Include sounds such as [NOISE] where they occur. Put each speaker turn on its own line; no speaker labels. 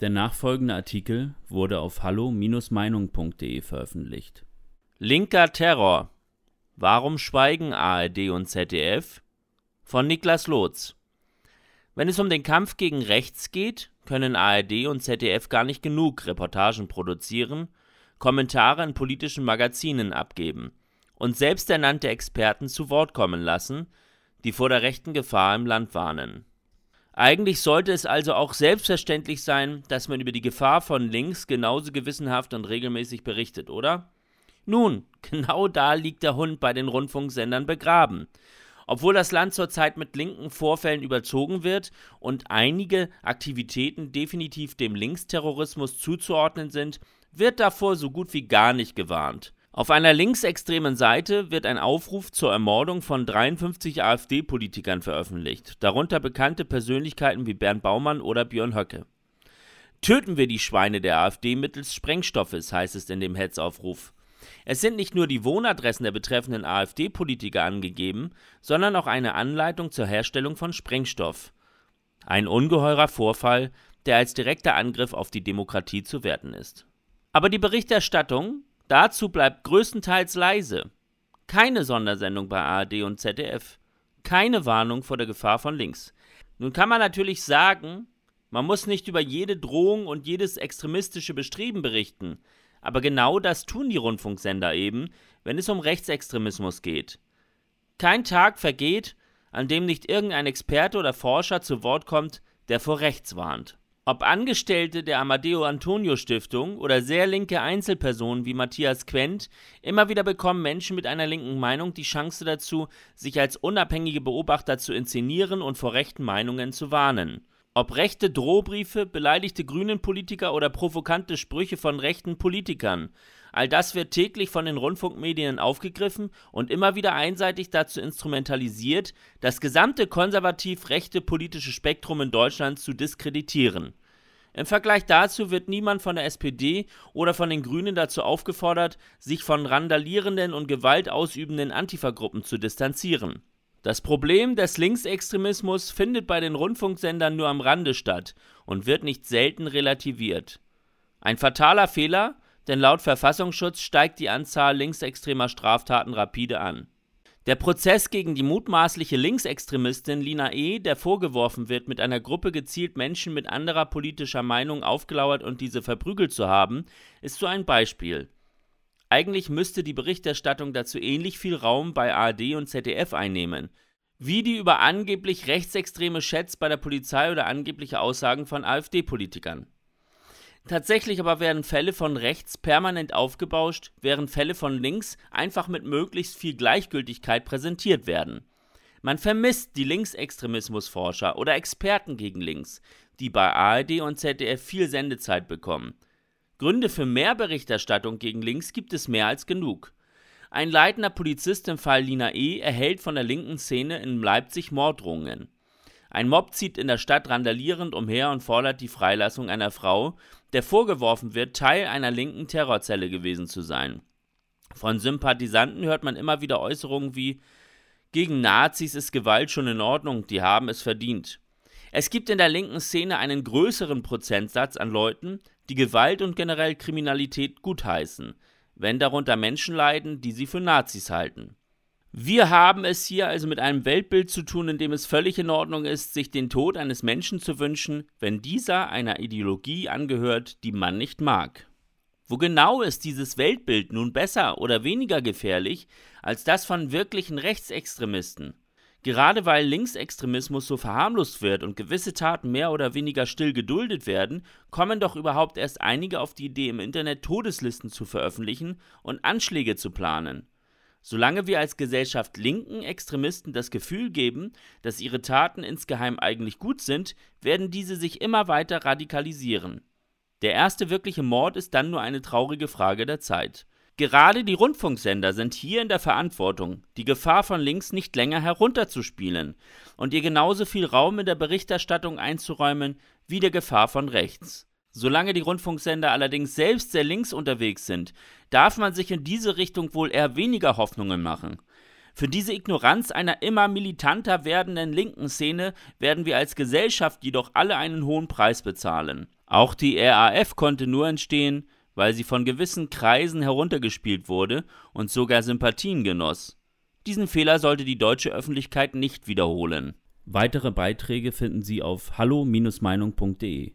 Der nachfolgende Artikel wurde auf hallo-meinung.de veröffentlicht.
Linker Terror. Warum schweigen ARD und ZDF? Von Niklas Lotz. Wenn es um den Kampf gegen rechts geht, können ARD und ZDF gar nicht genug Reportagen produzieren, Kommentare in politischen Magazinen abgeben und selbsternannte Experten zu Wort kommen lassen, die vor der rechten Gefahr im Land warnen. Eigentlich sollte es also auch selbstverständlich sein, dass man über die Gefahr von links genauso gewissenhaft und regelmäßig berichtet, oder? Nun, [LAUGHS] genau da liegt der Hund bei den Rundfunksendern begraben. Obwohl das Land zurzeit mit linken Vorfällen überzogen wird und einige Aktivitäten definitiv dem Linksterrorismus zuzuordnen sind, wird davor so gut wie gar nicht gewarnt. Auf einer linksextremen Seite wird ein Aufruf zur Ermordung von 53 AfD-Politikern veröffentlicht, darunter bekannte Persönlichkeiten wie Bernd Baumann oder Björn Höcke. Töten wir die Schweine der AfD mittels Sprengstoffes, heißt es in dem Hetzaufruf. Es sind nicht nur die Wohnadressen der betreffenden AfD-Politiker angegeben, sondern auch eine Anleitung zur Herstellung von Sprengstoff. Ein ungeheurer Vorfall, der als direkter Angriff auf die Demokratie zu werten ist. Aber die Berichterstattung, Dazu bleibt größtenteils leise. Keine Sondersendung bei ARD und ZDF. Keine Warnung vor der Gefahr von links. Nun kann man natürlich sagen, man muss nicht über jede Drohung und jedes extremistische Bestreben berichten. Aber genau das tun die Rundfunksender eben, wenn es um Rechtsextremismus geht. Kein Tag vergeht, an dem nicht irgendein Experte oder Forscher zu Wort kommt, der vor rechts warnt. Ob Angestellte der Amadeo Antonio Stiftung oder sehr linke Einzelpersonen wie Matthias Quent, immer wieder bekommen Menschen mit einer linken Meinung die Chance dazu, sich als unabhängige Beobachter zu inszenieren und vor rechten Meinungen zu warnen. Ob rechte Drohbriefe, beleidigte grünen Politiker oder provokante Sprüche von rechten Politikern, all das wird täglich von den Rundfunkmedien aufgegriffen und immer wieder einseitig dazu instrumentalisiert, das gesamte konservativ rechte politische Spektrum in Deutschland zu diskreditieren. Im Vergleich dazu wird niemand von der SPD oder von den Grünen dazu aufgefordert, sich von randalierenden und gewaltausübenden Antifa-Gruppen zu distanzieren. Das Problem des Linksextremismus findet bei den Rundfunksendern nur am Rande statt und wird nicht selten relativiert. Ein fataler Fehler, denn laut Verfassungsschutz steigt die Anzahl linksextremer Straftaten rapide an. Der Prozess gegen die mutmaßliche Linksextremistin Lina E., der vorgeworfen wird, mit einer Gruppe gezielt Menschen mit anderer politischer Meinung aufgelauert und diese verprügelt zu haben, ist so ein Beispiel. Eigentlich müsste die Berichterstattung dazu ähnlich viel Raum bei ARD und ZDF einnehmen, wie die über angeblich rechtsextreme Chats bei der Polizei oder angebliche Aussagen von AfD-Politikern. Tatsächlich aber werden Fälle von rechts permanent aufgebauscht, während Fälle von links einfach mit möglichst viel Gleichgültigkeit präsentiert werden. Man vermisst die Linksextremismusforscher oder Experten gegen links, die bei ARD und ZDF viel Sendezeit bekommen. Gründe für mehr Berichterstattung gegen links gibt es mehr als genug. Ein leitender Polizist im Fall Lina E. erhält von der linken Szene in Leipzig Morddrohungen. Ein Mob zieht in der Stadt randalierend umher und fordert die Freilassung einer Frau, der vorgeworfen wird, Teil einer linken Terrorzelle gewesen zu sein. Von Sympathisanten hört man immer wieder Äußerungen wie gegen Nazis ist Gewalt schon in Ordnung, die haben es verdient. Es gibt in der linken Szene einen größeren Prozentsatz an Leuten, die Gewalt und generell Kriminalität gutheißen, wenn darunter Menschen leiden, die sie für Nazis halten. Wir haben es hier also mit einem Weltbild zu tun, in dem es völlig in Ordnung ist, sich den Tod eines Menschen zu wünschen, wenn dieser einer Ideologie angehört, die man nicht mag. Wo genau ist dieses Weltbild nun besser oder weniger gefährlich als das von wirklichen Rechtsextremisten? Gerade weil Linksextremismus so verharmlost wird und gewisse Taten mehr oder weniger still geduldet werden, kommen doch überhaupt erst einige auf die Idee, im Internet Todeslisten zu veröffentlichen und Anschläge zu planen. Solange wir als Gesellschaft linken Extremisten das Gefühl geben, dass ihre Taten insgeheim eigentlich gut sind, werden diese sich immer weiter radikalisieren. Der erste wirkliche Mord ist dann nur eine traurige Frage der Zeit. Gerade die Rundfunksender sind hier in der Verantwortung, die Gefahr von links nicht länger herunterzuspielen und ihr genauso viel Raum in der Berichterstattung einzuräumen wie der Gefahr von rechts. Solange die Rundfunksender allerdings selbst sehr links unterwegs sind, darf man sich in diese Richtung wohl eher weniger Hoffnungen machen. Für diese Ignoranz einer immer militanter werdenden linken Szene werden wir als Gesellschaft jedoch alle einen hohen Preis bezahlen. Auch die RAF konnte nur entstehen, weil sie von gewissen Kreisen heruntergespielt wurde und sogar Sympathien genoss. Diesen Fehler sollte die deutsche Öffentlichkeit nicht wiederholen.
Weitere Beiträge finden Sie auf hallo-meinung.de.